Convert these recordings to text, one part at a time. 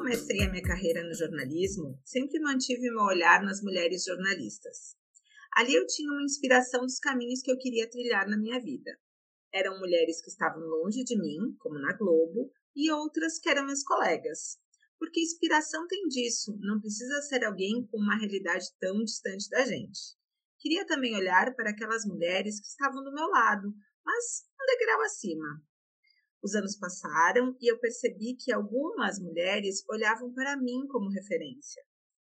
comecei a minha carreira no jornalismo, sempre mantive meu olhar nas mulheres jornalistas. Ali eu tinha uma inspiração dos caminhos que eu queria trilhar na minha vida. Eram mulheres que estavam longe de mim, como na Globo, e outras que eram meus colegas. Porque inspiração tem disso, não precisa ser alguém com uma realidade tão distante da gente. Queria também olhar para aquelas mulheres que estavam do meu lado, mas um degrau acima. Os anos passaram e eu percebi que algumas mulheres olhavam para mim como referência.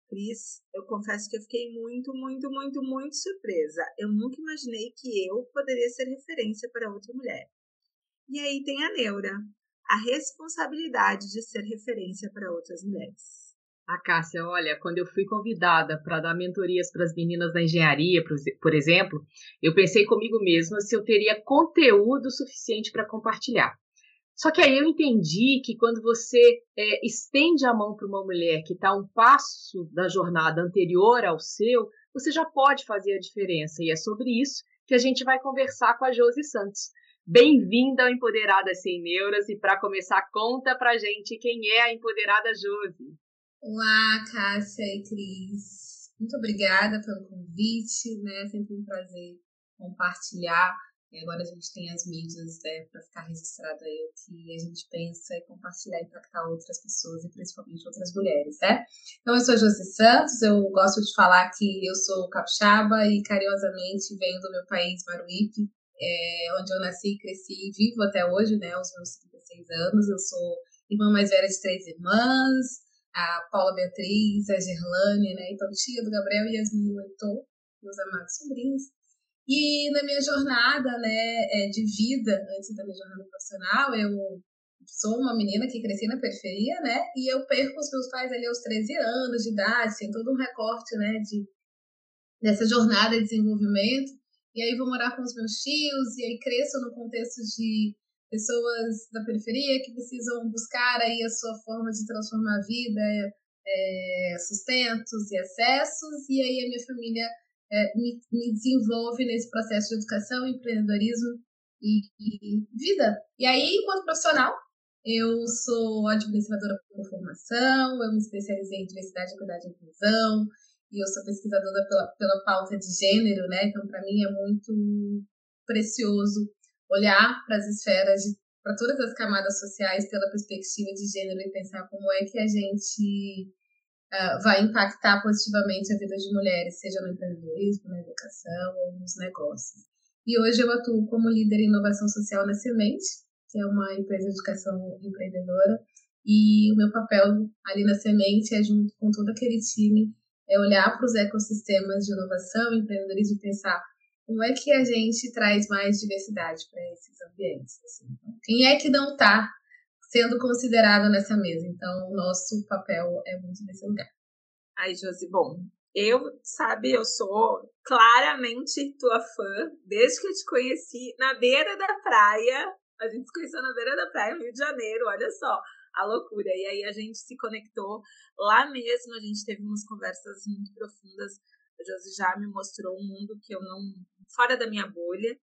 Cris, eu confesso que eu fiquei muito, muito, muito, muito surpresa. Eu nunca imaginei que eu poderia ser referência para outra mulher. E aí tem a Neura, a responsabilidade de ser referência para outras mulheres. A Cássia, olha, quando eu fui convidada para dar mentorias para as meninas da engenharia, por exemplo, eu pensei comigo mesma se eu teria conteúdo suficiente para compartilhar. Só que aí eu entendi que quando você é, estende a mão para uma mulher que está um passo da jornada anterior ao seu, você já pode fazer a diferença. E é sobre isso que a gente vai conversar com a Josi Santos. Bem-vinda ao Empoderadas Sem Neuras e para começar, conta pra gente quem é a Empoderada Josi. Olá, Cássia e Cris. Muito obrigada pelo convite, né? É sempre um prazer compartilhar e agora a gente tem as mídias né, para ficar registrado aí o que a gente pensa e compartilhar e impactar outras pessoas e principalmente outras mulheres, né? Então, eu sou a Josi Santos, eu gosto de falar que eu sou capixaba e carinhosamente venho do meu país, Maruípe, é, onde eu nasci, cresci e vivo até hoje, né? Aos meus 36 anos. Eu sou irmã mais velha de três irmãs, a Paula Beatriz, a Gerlane, né? Então, tia do Gabriel e Yasmin Leitor, meus amados sobrinhos. E na minha jornada né, é, de vida, antes da minha jornada profissional, eu sou uma menina que cresci na periferia, né? E eu perco os meus pais ali aos 13 anos de idade, tem todo um recorte, né, de, dessa jornada de desenvolvimento. E aí vou morar com os meus tios, e aí cresço no contexto de pessoas da periferia que precisam buscar aí a sua forma de transformar a vida, é, sustentos e acessos, e aí a minha família é, me, me, desenvolve nesse processo de educação, empreendedorismo e, e, vida. E aí, enquanto profissional, eu sou administradora por formação, eu me especializei em diversidade, equidade e inclusão, e eu sou pesquisadora pela, pela pauta de gênero, né? Então, para mim é muito precioso olhar para as esferas, para todas as camadas sociais pela perspectiva de gênero e pensar como é que a gente uh, vai impactar positivamente a vida de mulheres, seja no empreendedorismo, na educação ou nos negócios. E hoje eu atuo como líder em inovação social na Semente, que é uma empresa de educação empreendedora, e o meu papel ali na Semente é, junto com todo aquele time, é olhar para os ecossistemas de inovação, empreendedorismo e pensar como é que a gente traz mais diversidade para esses ambientes. Assim. Então, quem é que não está sendo considerado nessa mesa? Então, o nosso papel é muito nesse lugar. Ai, Josi, bom, eu, sabe, eu sou claramente tua fã, desde que eu te conheci na beira da praia. A gente se conheceu na beira da praia, no Rio de Janeiro, olha só a loucura. E aí a gente se conectou lá mesmo, a gente teve umas conversas muito profundas. A Josi já me mostrou um mundo que eu não. fora da minha bolha.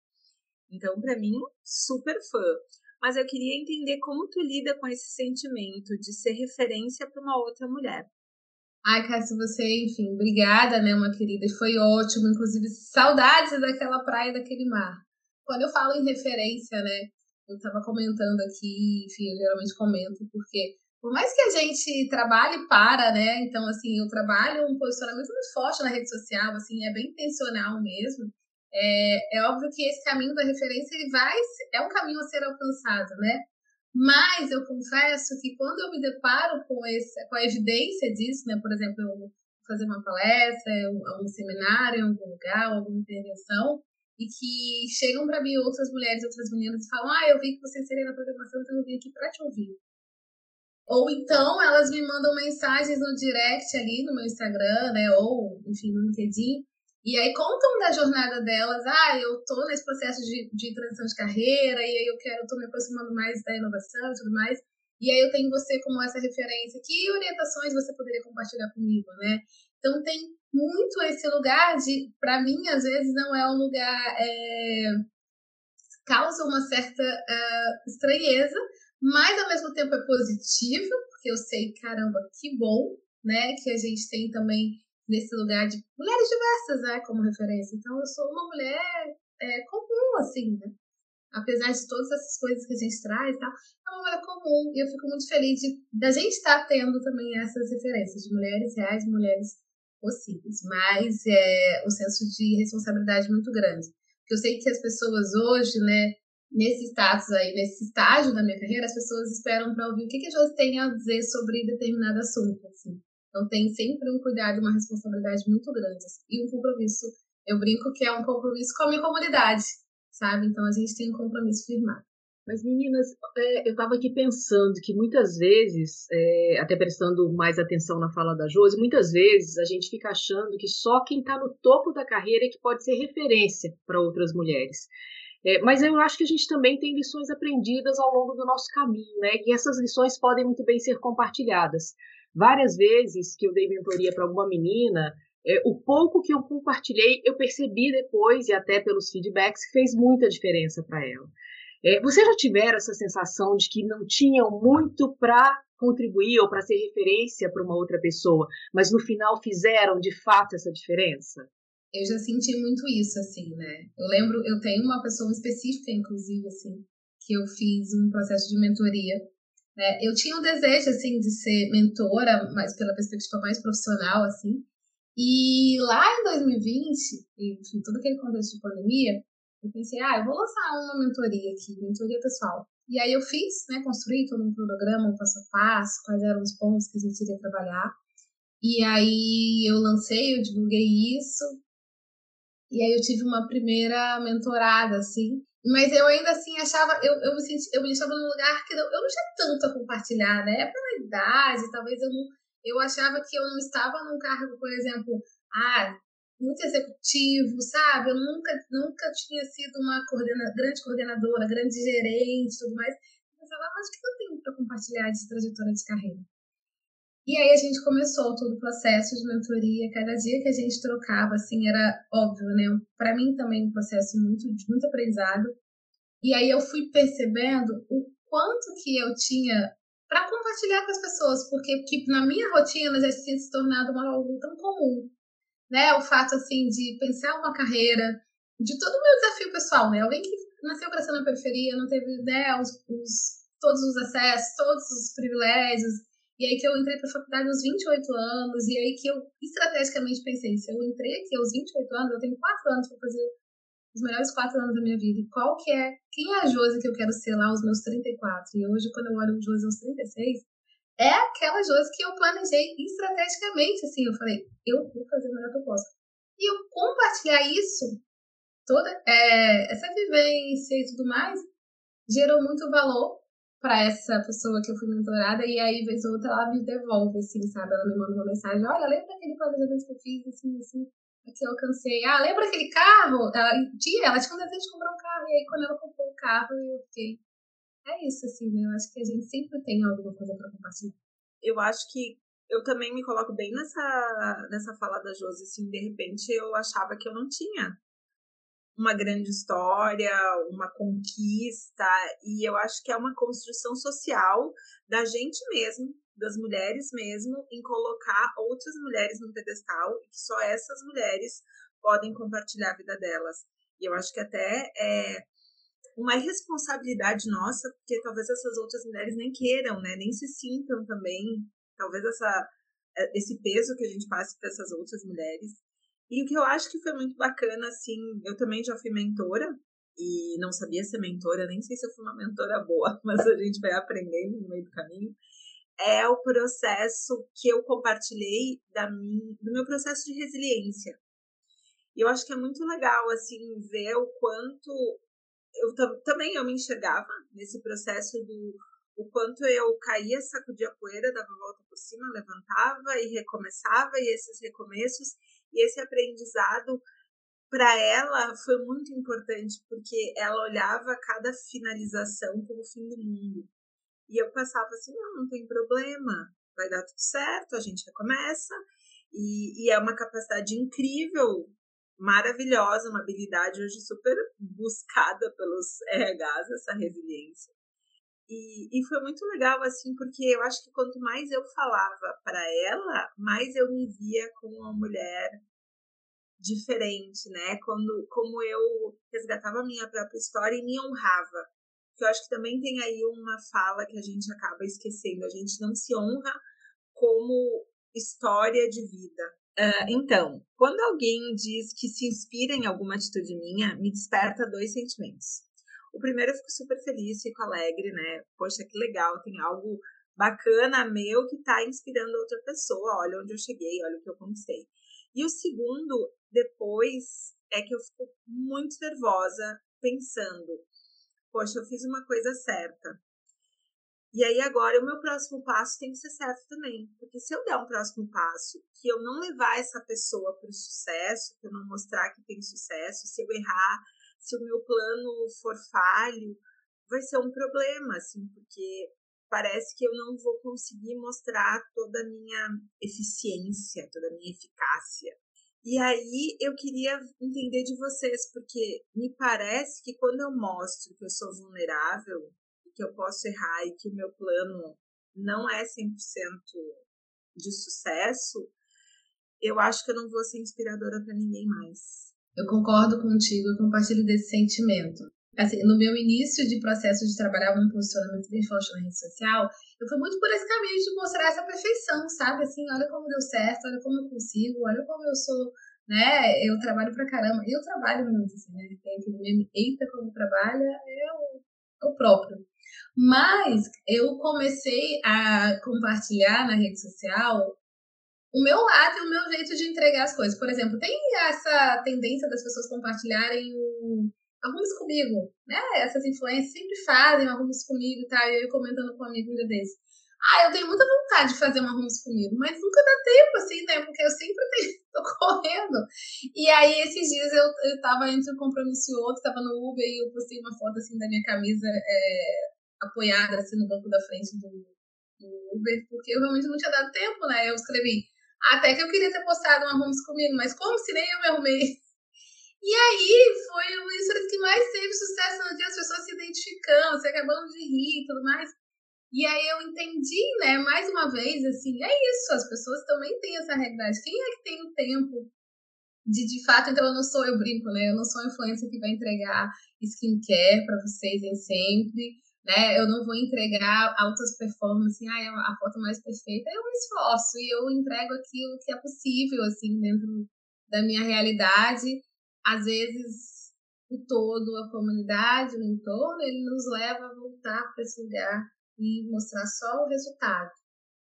Então, para mim, super fã. Mas eu queria entender como tu lida com esse sentimento de ser referência para uma outra mulher. Ai, Cássia, você, enfim, obrigada, né, uma querida. Foi ótimo, inclusive, saudades daquela praia, daquele mar. Quando eu falo em referência, né, eu estava comentando aqui, enfim, eu geralmente comento, porque por mais que a gente trabalhe para, né? Então, assim, eu trabalho um posicionamento muito forte na rede social, assim, é bem intencional mesmo. É, é óbvio que esse caminho da referência ele vai é um caminho a ser alcançado, né? Mas eu confesso que quando eu me deparo com esse, com a evidência disso, né? Por exemplo, eu fazer uma palestra, um, um seminário em algum lugar, alguma intervenção, e que chegam para mim outras mulheres, outras meninas e falam: Ah, eu vi que você seria na programação, então eu vim aqui para te ouvir. Ou então elas me mandam mensagens no direct ali no meu Instagram, né? Ou, enfim, no LinkedIn. E aí contam da jornada delas. Ah, eu tô nesse processo de, de transição de carreira, e aí eu quero, tô me aproximando mais da inovação e tudo mais. E aí eu tenho você como essa referência. Que orientações você poderia compartilhar comigo, né? Então tem muito esse lugar de, para mim, às vezes não é um lugar é, causa uma certa uh, estranheza, mas ao mesmo tempo é positivo, porque eu sei, caramba, que bom, né, que a gente tem também nesse lugar de mulheres diversas, né, como referência. Então eu sou uma mulher é, comum, assim, né? Apesar de todas essas coisas que a gente traz, tá? é uma mulher comum e eu fico muito feliz de da gente estar tendo também essas referências de mulheres reais, mulheres possíveis, mas é o senso de responsabilidade muito grande. Porque eu sei que as pessoas hoje, né, nesse status aí, nesse estágio da minha carreira, as pessoas esperam para ouvir o que, que a Josi tem a dizer sobre determinado assunto, assim. Então tem sempre um cuidado uma responsabilidade muito grande. Assim, e um compromisso, eu brinco que é um compromisso com a minha comunidade, sabe? Então a gente tem um compromisso firmado. Mas, meninas, é, eu estava aqui pensando que muitas vezes, é, até prestando mais atenção na fala da Josi, muitas vezes a gente fica achando que só quem está no topo da carreira é que pode ser referência para outras mulheres. É, mas eu acho que a gente também tem lições aprendidas ao longo do nosso caminho, né? E essas lições podem muito bem ser compartilhadas. Várias vezes que eu dei mentoria para alguma menina, é, o pouco que eu compartilhei, eu percebi depois, e até pelos feedbacks, que fez muita diferença para ela. É, vocês já tiveram essa sensação de que não tinham muito para contribuir ou para ser referência para uma outra pessoa, mas no final fizeram de fato essa diferença? Eu já senti muito isso, assim, né? Eu lembro, eu tenho uma pessoa específica, inclusive, assim, que eu fiz um processo de mentoria. Né? Eu tinha um desejo, assim, de ser mentora, mas pela perspectiva mais profissional, assim. E lá em 2020, enfim, todo aquele contexto de pandemia, eu pensei, ah, eu vou lançar uma mentoria aqui, mentoria pessoal. E aí eu fiz, né, construí todo um programa, um passo a passo, quais eram os pontos que a gente iria trabalhar. E aí eu lancei, eu divulguei isso, e aí eu tive uma primeira mentorada, assim. Mas eu ainda assim achava, eu, eu, me, senti, eu me deixava num lugar que eu, eu não tinha tanto a compartilhar, né? É pela idade, talvez eu não. Eu achava que eu não estava num cargo, por exemplo, ah, muito executivo, sabe? Eu nunca, nunca tinha sido uma coordena, grande coordenadora, grande gerente tudo mais. Eu pensava, mas o que eu tenho para compartilhar de trajetória de carreira? E aí a gente começou todo o processo de mentoria. Cada dia que a gente trocava, assim, era óbvio, né? Para mim também um processo muito, de muito aprendizado. E aí eu fui percebendo o quanto que eu tinha para compartilhar com as pessoas, porque que na minha rotina já tinha se tornado algo tão comum, né? O fato assim de pensar uma carreira, de todo o meu desafio pessoal, né? Alguém que nasceu crescendo na periferia, não teve né, os, os, todos os acessos, todos os privilégios, e aí que eu entrei para a faculdade aos 28 anos, e aí que eu estrategicamente pensei, se eu entrei aqui aos 28 anos, eu tenho 4 anos para fazer os melhores 4 anos da minha vida. E qual que é, quem é a Josi que eu quero ser lá aos meus 34? E hoje, quando eu olho Josi aos 36, é aquela Josi que eu planejei estrategicamente, assim, eu falei, eu vou fazer o melhor que eu posso. E eu compartilhar isso, toda é, essa vivência e tudo mais, gerou muito valor para essa pessoa que eu fui mentorada e aí, vez ou outra, ela me devolve, assim, sabe? Ela me manda uma mensagem, olha, lembra aquele planejamento que eu fiz, assim, assim, que eu alcancei. Ah, lembra aquele carro? Ela tinha, ela um desejo de comprar um carro, e aí quando ela comprou o carro, eu fiquei... É isso, assim, né? Eu acho que a gente sempre tem alguma coisa para compartilhar. Eu acho que eu também me coloco bem nessa, nessa fala da Josi, assim, de repente eu achava que eu não tinha uma grande história, uma conquista, e eu acho que é uma construção social da gente mesmo, das mulheres mesmo, em colocar outras mulheres no pedestal e que só essas mulheres podem compartilhar a vida delas. E eu acho que até é uma irresponsabilidade nossa, porque talvez essas outras mulheres nem queiram, né, nem se sintam também, talvez essa esse peso que a gente passe para essas outras mulheres e o que eu acho que foi muito bacana, assim, eu também já fui mentora e não sabia ser mentora, nem sei se eu fui uma mentora boa, mas a gente vai aprendendo no meio do caminho. É o processo que eu compartilhei da mim, do meu processo de resiliência. E eu acho que é muito legal, assim, ver o quanto eu também eu me enxergava nesse processo do o quanto eu caía, sacudia a poeira, dava volta por cima, levantava e recomeçava, e esses recomeços e esse aprendizado para ela foi muito importante porque ela olhava cada finalização como o fim do mundo. E eu passava assim: não, não tem problema, vai dar tudo certo, a gente recomeça. E, e é uma capacidade incrível, maravilhosa, uma habilidade hoje super buscada pelos RHs, essa resiliência. E, e foi muito legal, assim, porque eu acho que quanto mais eu falava para ela, mais eu me via como uma mulher diferente, né? Quando, como eu resgatava a minha própria história e me honrava. Que eu acho que também tem aí uma fala que a gente acaba esquecendo. A gente não se honra como história de vida. Uh, então, quando alguém diz que se inspira em alguma atitude minha, me desperta dois sentimentos. O primeiro, eu fico super feliz, fico alegre, né? Poxa, que legal, tem algo bacana meu que está inspirando outra pessoa. Olha onde eu cheguei, olha o que eu conquistei. E o segundo, depois, é que eu fico muito nervosa pensando: poxa, eu fiz uma coisa certa. E aí agora o meu próximo passo tem que ser certo também, porque se eu der um próximo passo que eu não levar essa pessoa para o sucesso, que eu não mostrar que tem sucesso, se eu errar, se o meu plano for falho, vai ser um problema, assim, porque parece que eu não vou conseguir mostrar toda a minha eficiência, toda a minha eficácia. E aí eu queria entender de vocês, porque me parece que quando eu mostro que eu sou vulnerável, que eu posso errar e que o meu plano não é 100% de sucesso, eu acho que eu não vou ser inspiradora para ninguém mais. Eu concordo contigo, eu compartilho desse sentimento. Assim, no meu início de processo de trabalhar um posicionamento bem forte na rede social, eu fui muito por esse caminho de mostrar essa perfeição, sabe? Assim, olha como deu certo, olha como eu consigo, olha como eu sou, né? Eu trabalho pra caramba. Eu trabalho muito, assim, né? Tem aquele meme, eita, como trabalha, é o, é o próprio. Mas eu comecei a compartilhar na rede social o meu lado e o meu jeito de entregar as coisas. Por exemplo, tem essa tendência das pessoas compartilharem o arrumes comigo, né? Essas influências sempre fazem arrumes comigo e tal, e eu comentando com um amigo um desse. Ah, eu tenho muita vontade de fazer um arrumes comigo, mas nunca dá tempo, assim, né? Porque eu sempre tenho, tô correndo. E aí, esses dias eu, eu tava entre um compromisso e outro, tava no Uber e eu postei uma foto, assim, da minha camisa é, apoiada, assim, no banco da frente do, do Uber, porque eu realmente não tinha dado tempo, né? Eu escrevi, até que eu queria ter postado um arrumes comigo, mas como se nem eu me arrumei? E aí foi uma história que mais teve sucesso no dia, as pessoas se identificando, se acabando de rir e tudo mais. E aí eu entendi, né, mais uma vez, assim, é isso, as pessoas também têm essa realidade. Quem é que tem o tempo de, de fato, então eu não sou, eu brinco, né, eu não sou a influencer que vai entregar skincare para vocês em sempre, né? Eu não vou entregar altas performances, ah, é a foto mais perfeita. Eu esforço e eu entrego aquilo que é possível, assim, dentro da minha realidade. Às vezes, o todo, a comunidade, o entorno, ele nos leva a voltar para esse lugar e mostrar só o resultado.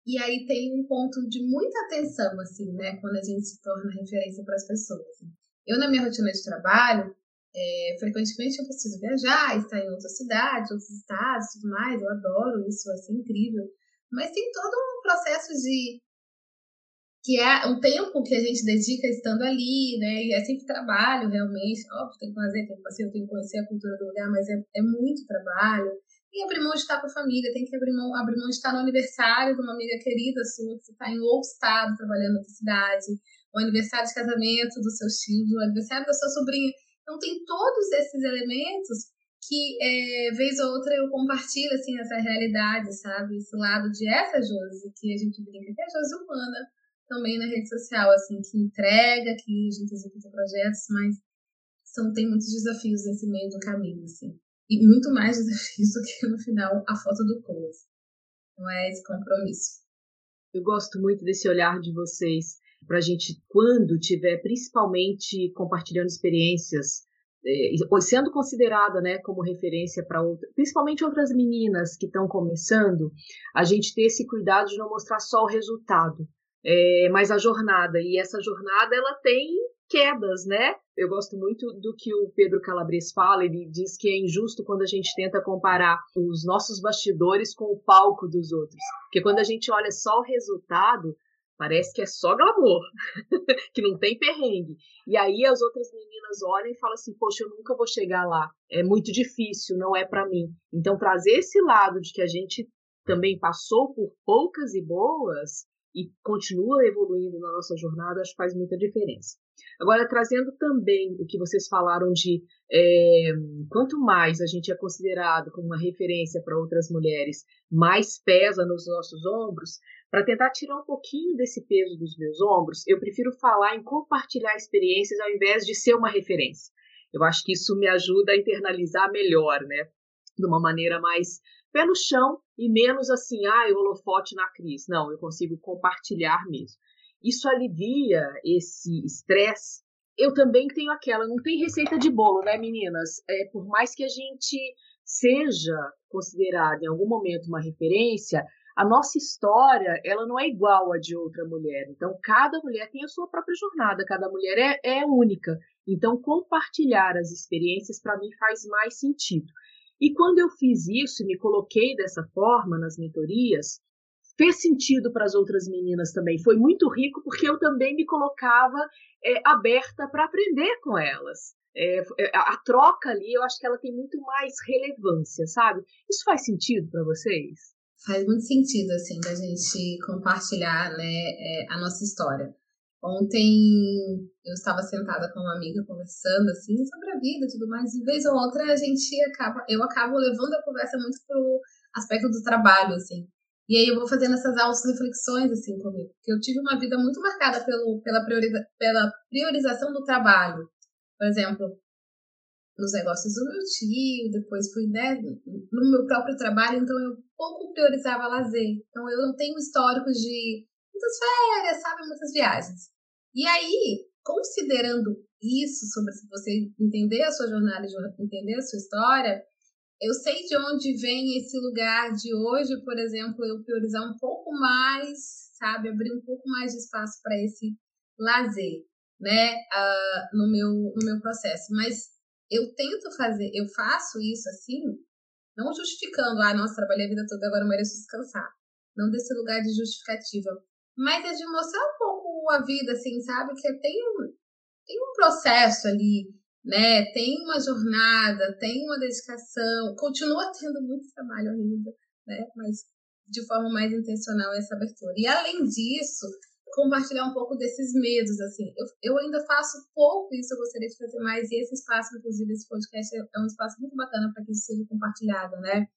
E aí tem um ponto de muita atenção, assim, né, quando a gente se torna referência para as pessoas. Eu, na minha rotina de trabalho, é, frequentemente eu preciso viajar, estar em outras cidades, outros estados, tudo mais. Eu adoro isso, vai ser incrível. Mas tem todo um processo de que é um tempo que a gente dedica estando ali, né? E é sempre trabalho, realmente. Óbvio, tem que fazer, tem que fazer, tem que conhecer a cultura do lugar, mas é, é muito trabalho. E abrir mão de estar com a família, tem que abrir mão, abrir mão de estar no aniversário de uma amiga querida sua, que está em outro estado, trabalhando na outra cidade, o aniversário de casamento dos seus tios, o aniversário da sua sobrinha. Então, tem todos esses elementos que, é, vez ou outra, eu compartilho, assim, essa realidade, sabe? Esse lado de essa Josi, que a gente brinca que é a Josi humana, também na rede social, assim, que entrega, que a gente executa projetos, mas são, tem muitos desafios nesse meio do caminho, assim. E muito mais desafios do que, no final, a foto do close. Não é esse compromisso. Eu gosto muito desse olhar de vocês para a gente, quando tiver principalmente compartilhando experiências, é, sendo considerada né, como referência para outras, principalmente outras meninas que estão começando, a gente ter esse cuidado de não mostrar só o resultado, é, mas a jornada. E essa jornada ela tem quedas, né? Eu gosto muito do que o Pedro Calabres fala, ele diz que é injusto quando a gente tenta comparar os nossos bastidores com o palco dos outros. Porque quando a gente olha só o resultado, Parece que é só glamour, que não tem perrengue. E aí as outras meninas olham e falam assim: Poxa, eu nunca vou chegar lá. É muito difícil, não é para mim. Então, trazer esse lado de que a gente também passou por poucas e boas e continua evoluindo na nossa jornada, acho que faz muita diferença. Agora, trazendo também o que vocês falaram de é, quanto mais a gente é considerado como uma referência para outras mulheres, mais pesa nos nossos ombros, para tentar tirar um pouquinho desse peso dos meus ombros, eu prefiro falar em compartilhar experiências ao invés de ser uma referência. Eu acho que isso me ajuda a internalizar melhor, né? De uma maneira mais pé no chão e menos assim, ah, holofote na Cris. Não, eu consigo compartilhar mesmo. Isso alivia esse estresse. Eu também tenho aquela, não tem receita de bolo, né, meninas? É, por mais que a gente seja considerada em algum momento uma referência, a nossa história ela não é igual à de outra mulher. Então, cada mulher tem a sua própria jornada, cada mulher é, é única. Então, compartilhar as experiências para mim faz mais sentido. E quando eu fiz isso e me coloquei dessa forma nas mentorias, fez sentido para as outras meninas também. Foi muito rico porque eu também me colocava é, aberta para aprender com elas. É, é, a troca ali, eu acho que ela tem muito mais relevância, sabe? Isso faz sentido para vocês? Faz muito sentido, assim, da gente compartilhar, né, é, a nossa história. Ontem eu estava sentada com uma amiga conversando assim sobre a vida e tudo mais. De vez ou outra a gente acaba, eu acabo levando a conversa muito pro aspecto do trabalho, assim. E aí eu vou fazendo essas auto-reflexões assim comigo, porque eu tive uma vida muito marcada pelo, pela, prioriza, pela priorização do trabalho. Por exemplo, nos negócios do meu tio, depois fui né, no meu próprio trabalho, então eu pouco priorizava lazer. Então eu não tenho histórico de muitas férias, sabe, muitas viagens. E aí, considerando isso, sobre você entender a sua jornada, entender a sua história, eu sei de onde vem esse lugar de hoje, por exemplo, eu priorizar um pouco mais, sabe, abrir um pouco mais de espaço para esse lazer, né, uh, no, meu, no meu processo. Mas eu tento fazer, eu faço isso assim, não justificando, ah, nossa, trabalhei a vida toda, agora eu mereço descansar. Não desse lugar de justificativa, mas é de mostrar um pouco a vida, assim, sabe? Que tem um, tem um processo ali, né? Tem uma jornada, tem uma dedicação, continua tendo muito trabalho ainda, né? Mas de forma mais intencional essa abertura. E além disso, compartilhar um pouco desses medos, assim. Eu, eu ainda faço pouco isso, eu gostaria de fazer mais, e esse espaço, inclusive, esse podcast é um espaço muito bacana para que isso seja compartilhado, né?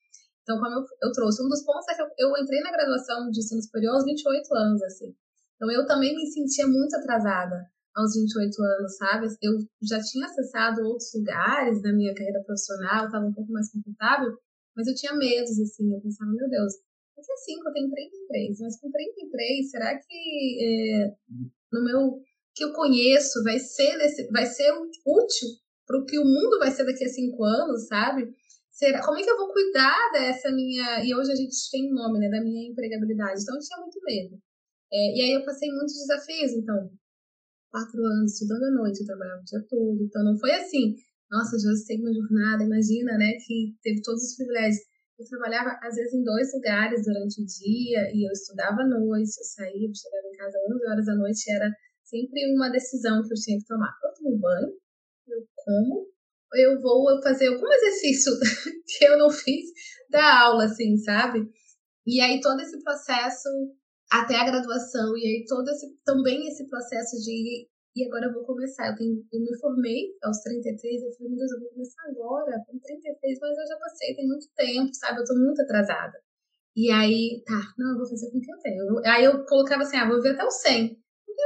Então, como eu, eu trouxe, um dos pontos é que eu, eu entrei na graduação de ensino superior aos 28 anos, assim. Então, eu também me sentia muito atrasada aos 28 anos, sabe? Eu já tinha acessado outros lugares na minha carreira profissional, estava um pouco mais confortável, mas eu tinha medos, assim. Eu pensava, meu Deus, porque assim, eu tenho 33, mas com 33, será que é, no meu que eu conheço vai ser vai ser útil para o que o mundo vai ser daqui a cinco anos, sabe? Será, como é que eu vou cuidar dessa minha. E hoje a gente tem nome, né? Da minha empregabilidade. Então eu tinha muito medo. É, e aí eu passei muitos desafios, então. Quatro anos estudando à noite, eu trabalhava o dia todo. Então não foi assim, nossa, já sei uma jornada, imagina, né? Que teve todos os privilégios. Eu trabalhava, às vezes, em dois lugares durante o dia e eu estudava à noite, eu saía, eu chegava em casa às 11 horas da noite, era sempre uma decisão que eu tinha que tomar. Eu tomo banho, eu como, eu vou fazer algum exercício que eu não fiz da aula, assim, sabe? E aí todo esse processo até a graduação, e aí todo esse também esse processo de e agora eu vou começar. Eu, tenho, eu me formei aos 33, eu falei, meu Deus, eu vou começar agora, com 33, mas eu já passei, tem muito tempo, sabe? Eu tô muito atrasada. E aí, tá, não, eu vou fazer com o que eu tenho. Aí eu colocava assim, ah, vou ver até o 100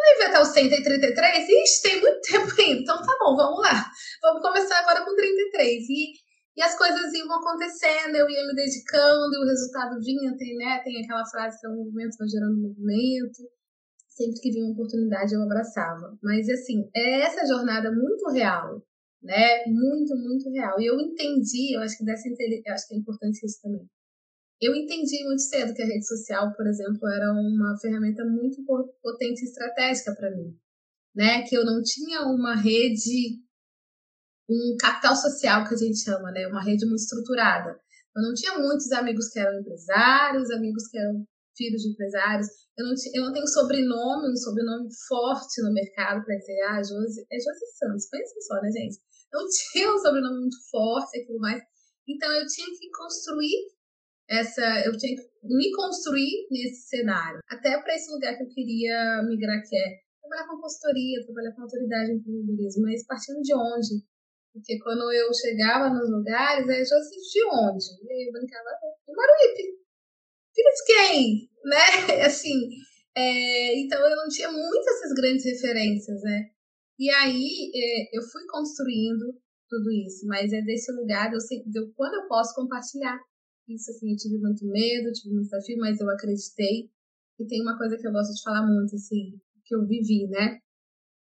vai ver até os 133? Ixi, tem muito tempo ainda. Então tá bom, vamos lá. Vamos começar agora com 33. E, e as coisas iam acontecendo, eu ia me dedicando e o resultado vinha. Tem, né, tem aquela frase que é um movimento vai gerando movimento. Sempre que vinha uma oportunidade eu abraçava. Mas assim, é essa jornada muito real, né? Muito, muito real. E eu entendi, eu acho que dessa eu acho que é importante isso também eu entendi muito cedo que a rede social, por exemplo, era uma ferramenta muito potente e estratégica para mim, né? Que eu não tinha uma rede, um capital social que a gente chama, né? Uma rede muito estruturada. Eu não tinha muitos amigos que eram empresários, amigos que eram filhos de empresários. Eu não, eu não tenho sobrenome, um sobrenome forte no mercado para dizer, ah, Josi, é Josi Santos. Pensa só, né, gente? Eu não tinha um sobrenome muito forte tudo mais. Então, eu tinha que construir essa, eu tinha que me construir nesse cenário, até para esse lugar que eu queria migrar, que é trabalhar com consultoria, trabalhar com autoridade em empreendedorismo, mas partindo de onde? Porque quando eu chegava nos lugares, aí eu já de onde? E eu brincava de Maruípe. Filha de quem? Né? Assim, é, então eu não tinha muitas essas grandes referências, né? E aí é, eu fui construindo tudo isso, mas é desse lugar eu sei, de quando eu posso compartilhar. Isso assim, eu tive muito medo, tive muito desafio, mas eu acreditei. E tem uma coisa que eu gosto de falar muito, assim, que eu vivi, né?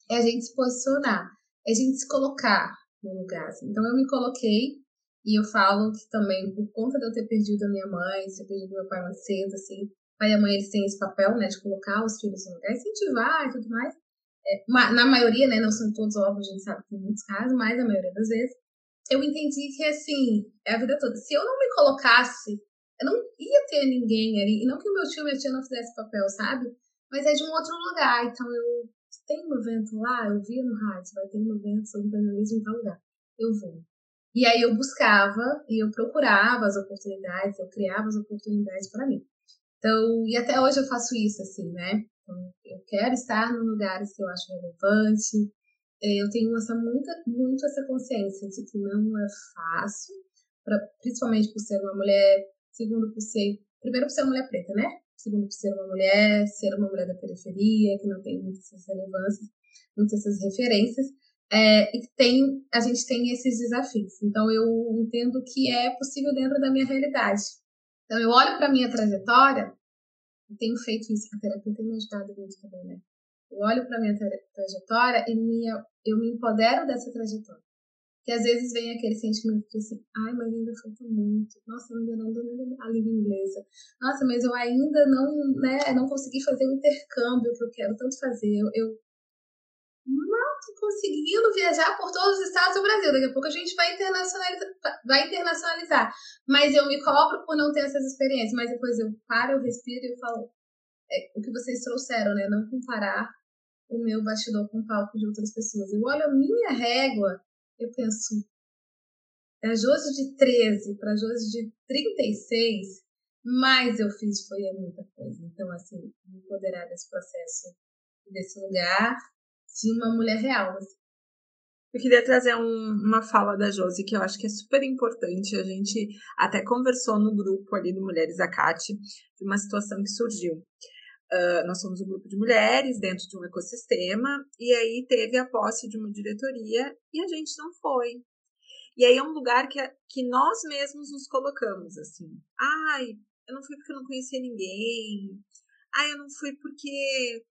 É a gente se posicionar, é a gente se colocar no lugar. Assim. Então eu me coloquei e eu falo que também, por conta de eu ter perdido a minha mãe, ter perdido meu pai mais cedo, assim, pai e a mãe eles têm esse papel, né, de colocar os filhos no lugar, incentivar e tudo mais. É, na maioria, né, não são todos óbvios, a gente sabe que tem muitos casos, mas a maioria das vezes, eu entendi que, assim, é a vida toda. Se eu não me colocasse, eu não ia ter ninguém ali, e não que o meu tio e minha tia não fizessem papel, sabe? Mas é de um outro lugar, então eu tem um evento lá, eu via no rádio, vai ter um evento sobre empreendedorismo em tal lugar. Eu vou. E aí eu buscava e eu procurava as oportunidades, eu criava as oportunidades para mim. Então, e até hoje eu faço isso, assim, né? Então, eu quero estar nos lugares que eu acho relevante. É, eu tenho essa muita, muito essa consciência de que não é fácil, pra, principalmente por ser uma mulher, segundo por ser, primeiro por ser uma mulher preta, né? Segundo por ser uma mulher, ser uma mulher da periferia, que não tem muitas relevâncias, muitas essas referências. É, e tem, a gente tem esses desafios. Então, eu entendo que é possível dentro da minha realidade. Então, eu olho para minha trajetória, e tenho feito isso, a terapia tem me ajudado muito também, né? Eu olho para minha trajetória e minha, eu me empodero dessa trajetória. Que às vezes vem aquele sentimento de assim, ai, mas ainda falta muito. Nossa, eu ainda não domino a língua inglesa. Nossa, mas eu ainda não, né, não consegui fazer o intercâmbio que eu quero tanto fazer. Eu, eu conseguindo viajar por todos os estados do Brasil. Daqui a pouco a gente vai internacionalizar, vai internacionalizar. Mas eu me cobro por não ter essas experiências. Mas depois eu paro, eu respiro e eu falo é, o que vocês trouxeram, né? Não comparar o meu bastidor com o palco de outras pessoas. Eu olho a minha régua, eu penso, da Josi de 13 para Josi de 36, mais eu fiz foi muita coisa. Então, assim, me empoderar desse processo, desse lugar de uma mulher real. Assim. Eu queria trazer um, uma fala da Josi que eu acho que é super importante. A gente até conversou no grupo ali do Mulheres Acate de uma situação que surgiu. Uh, nós somos um grupo de mulheres dentro de um ecossistema e aí teve a posse de uma diretoria e a gente não foi. E aí é um lugar que, que nós mesmos nos colocamos assim. Ai, eu não fui porque eu não conhecia ninguém. Ai, eu não fui porque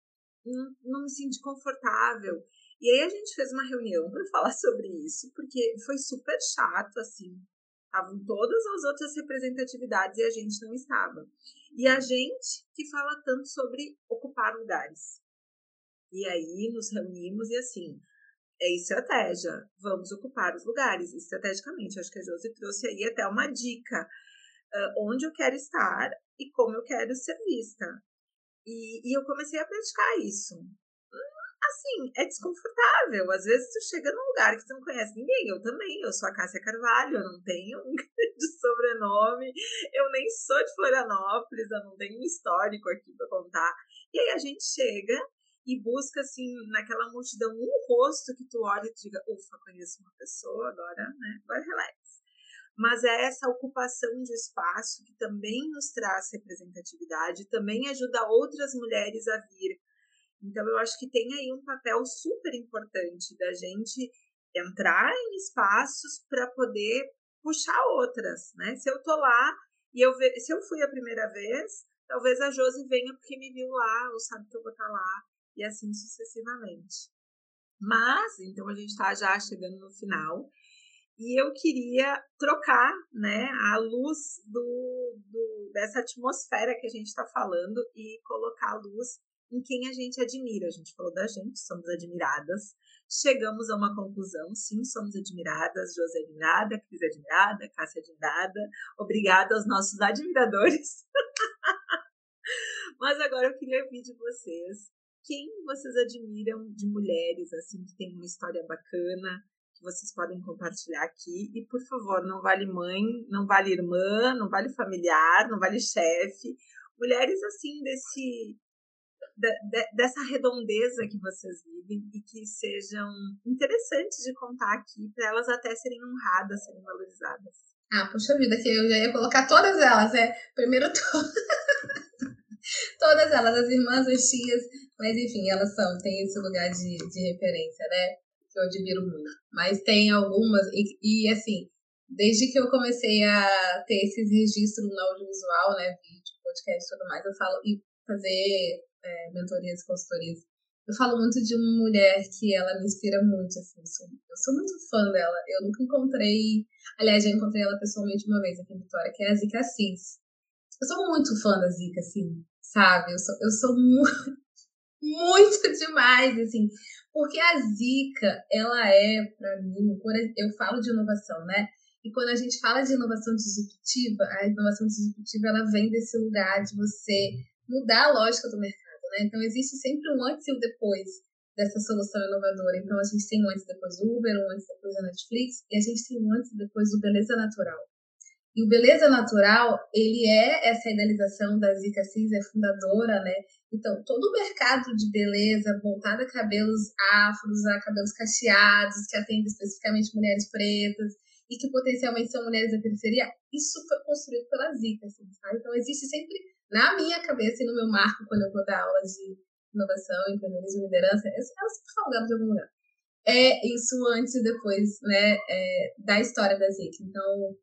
não, não me senti confortável. E aí a gente fez uma reunião para falar sobre isso, porque foi super chato, assim. Estavam todas as outras representatividades e a gente não estava. E a gente que fala tanto sobre ocupar lugares. E aí nos reunimos e assim, é estratégia, vamos ocupar os lugares estrategicamente. Acho que a Josi trouxe aí até uma dica uh, onde eu quero estar e como eu quero ser vista. E, e eu comecei a praticar isso. Assim, é desconfortável. Às vezes tu chega num lugar que tu não conhece ninguém. Eu também. Eu sou a Cássia Carvalho, eu não tenho um grande sobrenome. Eu nem sou de Florianópolis, eu não tenho um histórico aqui para contar. E aí a gente chega e busca, assim, naquela multidão, um rosto que tu olha e tu diga, ufa, conheço uma pessoa, agora, né? Agora relax mas é essa ocupação de espaço que também nos traz representatividade, também ajuda outras mulheres a vir. Então, eu acho que tem aí um papel super importante da gente entrar em espaços para poder puxar outras, né? Se eu tô lá e eu ve... se eu fui a primeira vez, talvez a Josi venha porque me viu lá, ou sabe que eu vou estar tá lá, e assim sucessivamente. Mas, então a gente está já chegando no final e eu queria trocar né, a luz do, do dessa atmosfera que a gente está falando e colocar a luz em quem a gente admira. A gente falou da gente, somos admiradas. Chegamos a uma conclusão, sim, somos admiradas. José admirada, Cris admirada, Cássia admirada. Obrigada aos nossos admiradores. Mas agora eu queria ouvir de vocês quem vocês admiram de mulheres assim que tem uma história bacana, vocês podem compartilhar aqui. E, por favor, não vale mãe, não vale irmã, não vale familiar, não vale chefe. Mulheres assim desse dessa redondeza que vocês vivem e que sejam interessantes de contar aqui para elas até serem honradas, serem valorizadas. Ah, puxa vida, que eu já ia colocar todas elas, né? Primeiro todas. todas elas, as irmãs, as tias, mas enfim, elas são, tem esse lugar de, de referência, né? Que eu admiro muito. Mas tem algumas, e, e assim, desde que eu comecei a ter esses registros no audiovisual, né? Vídeo, podcast e tudo mais, eu falo, e fazer é, mentorias, consultorias. Eu falo muito de uma mulher que ela me inspira muito, assim, eu sou, eu sou muito fã dela. Eu nunca encontrei, aliás, já encontrei ela pessoalmente uma vez aqui em Vitória, que é a Zica Assis. Eu sou muito fã da Zica, assim, sabe? Eu sou, eu sou muito, muito demais, assim, porque a Zica, ela é, para mim, eu falo de inovação, né? E quando a gente fala de inovação disruptiva, a inovação disruptiva ela vem desse lugar de você mudar a lógica do mercado né? Então existe sempre um antes e um depois dessa solução inovadora. Então a gente tem um antes e depois do Uber, um antes e depois da Netflix, e a gente tem um antes e depois do Beleza Natural. E o Beleza Natural, ele é essa idealização da Zika Cis, é fundadora, né? Então, todo o mercado de beleza voltado a cabelos afros, a cabelos cacheados, que atende especificamente mulheres pretas e que potencialmente são mulheres da periferia, isso foi construído pela Zika, assim? Então, existe sempre na minha cabeça e no meu marco, quando eu vou dar aula de inovação, empreendedorismo e liderança, eu sempre falo de algum lugar. É isso antes e depois, né, é, da história da Zika. Então,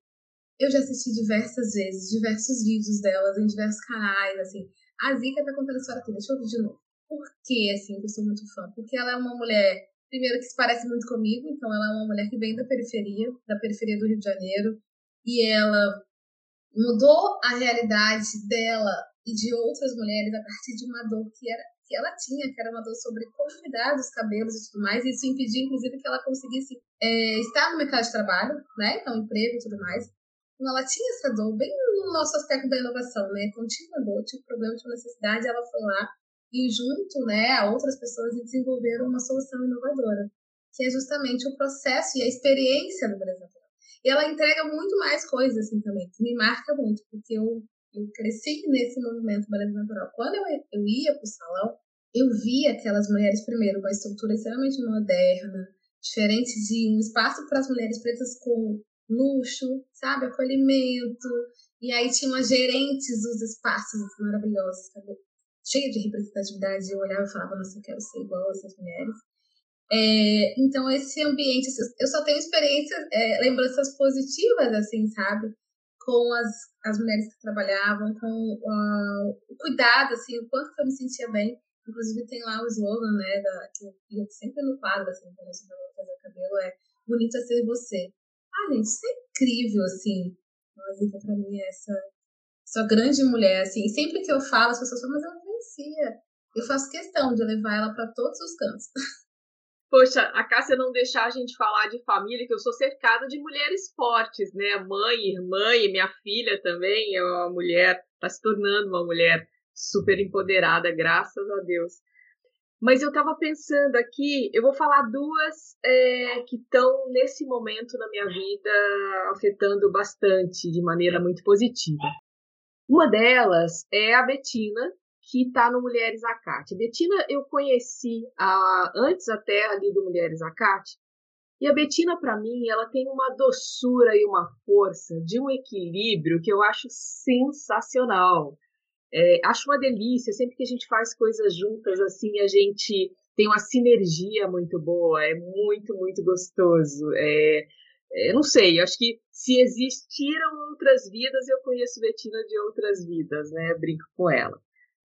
eu já assisti diversas vezes, diversos vídeos delas em diversos canais, assim. A Zika tá contando a história aqui, deixa eu ouvir de novo. Por que, assim, que eu sou muito fã? Porque ela é uma mulher, primeiro, que se parece muito comigo, então ela é uma mulher que vem da periferia, da periferia do Rio de Janeiro, e ela mudou a realidade dela e de outras mulheres a partir de uma dor que, era, que ela tinha, que era uma dor sobre como cuidar dos cabelos e tudo mais. E isso impediu, inclusive, que ela conseguisse é, estar no mercado de trabalho, né? Então, emprego e tudo mais. Então, ela tinha essa dor, bem no nosso aspecto da inovação, né? Uma dor, tinha um problema, tinha uma necessidade, ela foi lá e, junto né, a outras pessoas, desenvolveram uma solução inovadora, que é justamente o processo e a experiência do Brasil e ela entrega muito mais coisas, assim, também, que me marca muito, porque eu, eu cresci nesse movimento beleza natural. Quando eu, eu ia pro salão, eu via aquelas mulheres, primeiro, uma estrutura extremamente moderna, diferente de um espaço para as mulheres pretas com luxo, sabe, acolhimento. E aí tinha umas gerentes dos espaços maravilhosos, sabe? cheia de representatividade. Eu olhava e falava, nossa, eu quero ser igual a essas mulheres. É, então, esse ambiente, eu só tenho experiências, é, lembranças positivas, assim, sabe? Com as, as mulheres que trabalhavam, com uh, o cuidado, assim, o quanto que eu me sentia bem. Inclusive, tem lá o slogan, né, da, que eu sempre no quadro, assim, quando eu vou fazer o cabelo, é bonito é ser você. Ah, gente, isso é incrível, assim. A Zika, pra mim, é essa, essa grande mulher, assim. Sempre que eu falo, as pessoas falam, mas eu vencia. Eu faço questão de levar ela para todos os cantos. Poxa, a Cássia não deixar a gente falar de família, que eu sou cercada de mulheres fortes, né? Mãe, irmã e minha filha também é uma mulher, está se tornando uma mulher super empoderada, graças a Deus. Mas eu estava pensando aqui, eu vou falar duas é, que estão nesse momento na minha vida afetando bastante, de maneira muito positiva. Uma delas é a Betina, que está no Mulheres Acate. Betina eu conheci a, antes até ali do Mulheres Acate, e a Betina, para mim, ela tem uma doçura e uma força de um equilíbrio que eu acho sensacional. É, acho uma delícia, sempre que a gente faz coisas juntas, assim, a gente tem uma sinergia muito boa, é muito, muito gostoso. É, é, não sei, acho que se existiram outras vidas, eu conheço Betina de outras vidas, né? Brinco com ela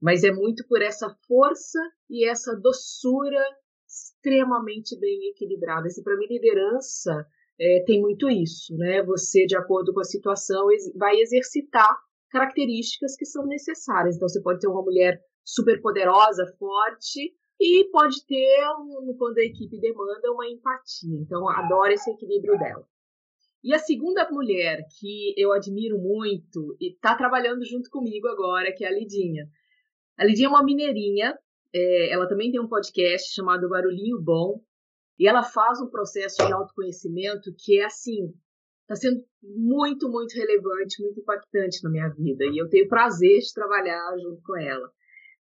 mas é muito por essa força e essa doçura extremamente bem equilibrada. Assim, para mim, liderança é, tem muito isso, né? Você, de acordo com a situação, vai exercitar características que são necessárias. Então, você pode ter uma mulher super poderosa, forte, e pode ter, quando a equipe demanda, uma empatia. Então, adoro esse equilíbrio dela. E a segunda mulher que eu admiro muito e está trabalhando junto comigo agora, que é a Lidinha. A Lidinha é uma mineirinha, é, ela também tem um podcast chamado Barulhinho Bom. E ela faz um processo de autoconhecimento que é assim, está sendo muito, muito relevante, muito impactante na minha vida. E eu tenho prazer de trabalhar junto com ela.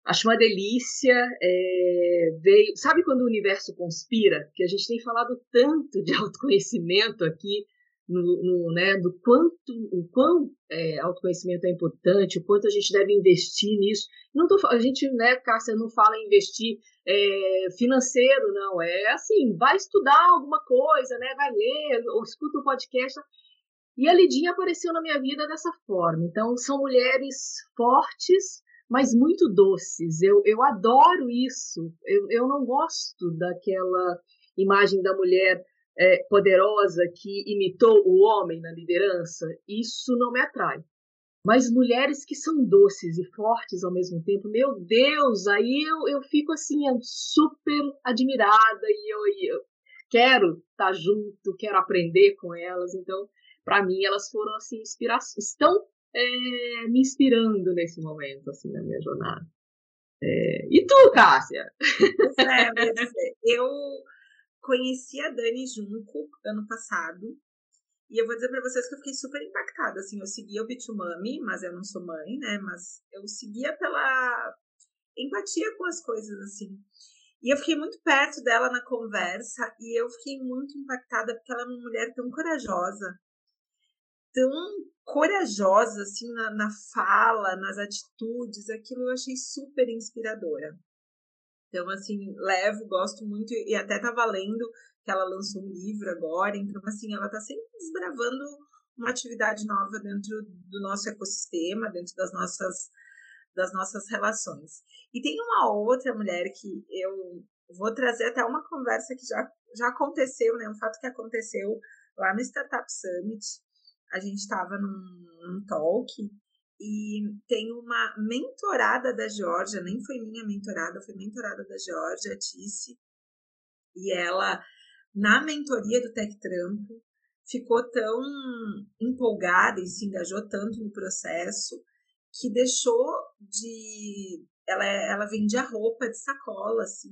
Acho uma delícia. É, veio, sabe quando o universo conspira? Que a gente tem falado tanto de autoconhecimento aqui, no, no, né, do quanto, o quão é, autoconhecimento é importante, o quanto a gente deve investir nisso. Não tô, a gente, né, Cássia, não fala em investir é, financeiro, não. É assim, vai estudar alguma coisa, né, vai ler, ou escuta um podcast. E a Lidinha apareceu na minha vida dessa forma. Então, são mulheres fortes, mas muito doces. Eu, eu adoro isso. Eu, eu não gosto daquela imagem da mulher é, poderosa que imitou o homem na liderança. Isso não me atrai. Mas mulheres que são doces e fortes ao mesmo tempo, meu Deus, aí eu, eu fico assim, super admirada e eu, eu quero estar junto, quero aprender com elas. Então, para mim, elas foram assim, inspiração, estão é, me inspirando nesse momento, assim, na minha jornada. É, e tu, Cássia? É, eu conheci a Dani Junco ano passado. E eu vou dizer para vocês que eu fiquei super impactada. Assim, eu seguia o Bitumami, mas eu não sou mãe, né? Mas eu seguia pela empatia com as coisas, assim. E eu fiquei muito perto dela na conversa e eu fiquei muito impactada porque ela é uma mulher tão corajosa, tão corajosa, assim, na, na fala, nas atitudes, aquilo eu achei super inspiradora. Então, assim, levo, gosto muito, e até tá valendo que ela lançou um livro agora, então, assim, ela tá sempre desbravando uma atividade nova dentro do nosso ecossistema, dentro das nossas, das nossas relações. E tem uma outra mulher que eu vou trazer até uma conversa que já, já aconteceu, né? Um fato que aconteceu lá no Startup Summit, a gente estava num, num talk e tem uma mentorada da Georgia, nem foi minha mentorada, foi mentorada da Georgia, a Tice, e ela, na mentoria do Tech Trampo, ficou tão empolgada e se engajou tanto no processo que deixou de. Ela, ela vendia roupa de sacola, assim,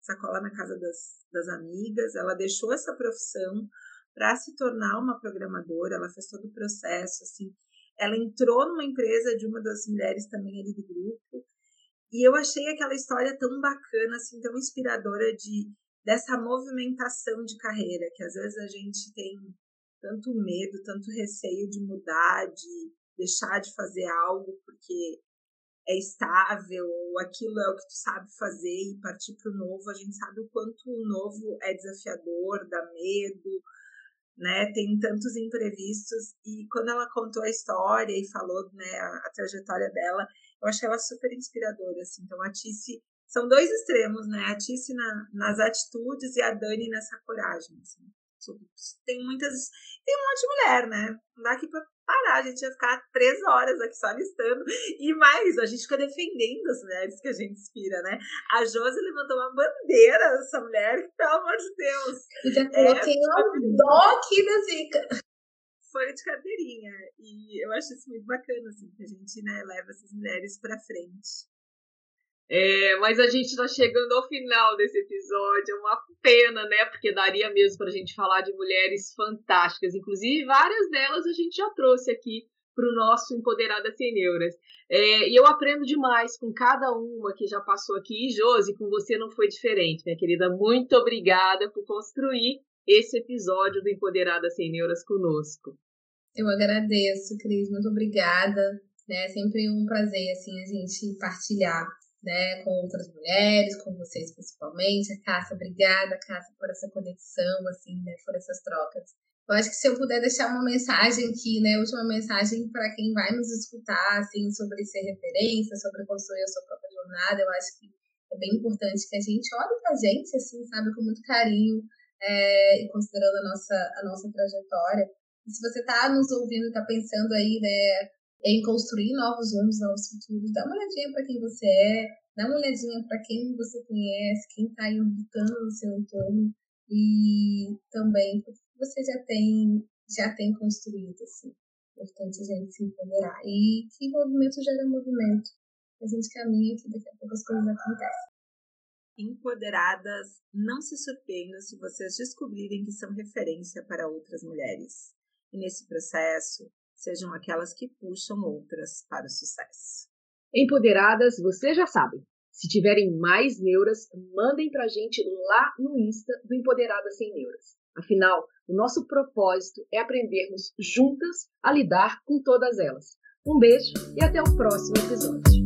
sacola na casa das, das amigas, ela deixou essa profissão para se tornar uma programadora, ela fez todo o processo, assim. Ela entrou numa empresa de uma das mulheres também ali do grupo, e eu achei aquela história tão bacana, assim, tão inspiradora de dessa movimentação de carreira, que às vezes a gente tem tanto medo, tanto receio de mudar, de deixar de fazer algo porque é estável, ou aquilo é o que tu sabe fazer e partir para o novo, a gente sabe o quanto o novo é desafiador, dá medo, né? Tem tantos imprevistos e quando ela contou a história e falou, né, a, a trajetória dela, eu achei ela super inspiradora, assim. Então a Tice são dois extremos, né? A Tice na, nas atitudes e a Dani nessa coragem, assim. Tem muitas, tem um monte de mulher, né? Não dá aqui pra parar, a gente ia ficar três horas aqui só listando. E mais, a gente fica defendendo as mulheres que a gente inspira, né? A Josi levantou uma bandeira dessa mulher, pelo amor de Deus. E já coloquei é, um dó aqui da zica. Foi de carteirinha. E eu acho isso muito bacana, assim, que a gente né, leva essas mulheres pra frente. É, mas a gente está chegando ao final desse episódio, é uma pena, né? Porque daria mesmo para a gente falar de mulheres fantásticas, inclusive várias delas a gente já trouxe aqui para o nosso Empoderada Sem Neuras. É, e eu aprendo demais com cada uma que já passou aqui. E Josi, com você não foi diferente, minha querida. Muito obrigada por construir esse episódio do Empoderada Sem Neuras conosco. Eu agradeço, Cris. Muito obrigada. É sempre um prazer assim a gente partilhar né, com outras mulheres, com vocês principalmente. A Cássia, obrigada, Cássia, por essa conexão, assim, né, por essas trocas. Eu acho que se eu puder deixar uma mensagem aqui, né, última mensagem para quem vai nos escutar, assim, sobre ser referência, sobre construir a sua própria jornada, eu acho que é bem importante que a gente olhe para a gente, assim, sabe, com muito carinho é, e considerando a nossa, a nossa trajetória. E se você está nos ouvindo, está pensando aí, né, em construir novos rumos, novos futuros. Dá uma olhadinha para quem você é, dá uma olhadinha para quem você conhece, quem está aí orbitando no seu entorno e também porque você já tem, já tem construído. Assim. É importante a gente se empoderar. E que movimento gera movimento. A gente caminha que daqui a pouco as coisas acontecem. Empoderadas, não se surpreendam se vocês descobrirem que são referência para outras mulheres. E nesse processo, sejam aquelas que puxam outras para o sucesso. Empoderadas, vocês já sabem. Se tiverem mais neuras, mandem pra gente lá no Insta do Empoderadas Sem Neuras. Afinal, o nosso propósito é aprendermos juntas a lidar com todas elas. Um beijo e até o próximo episódio.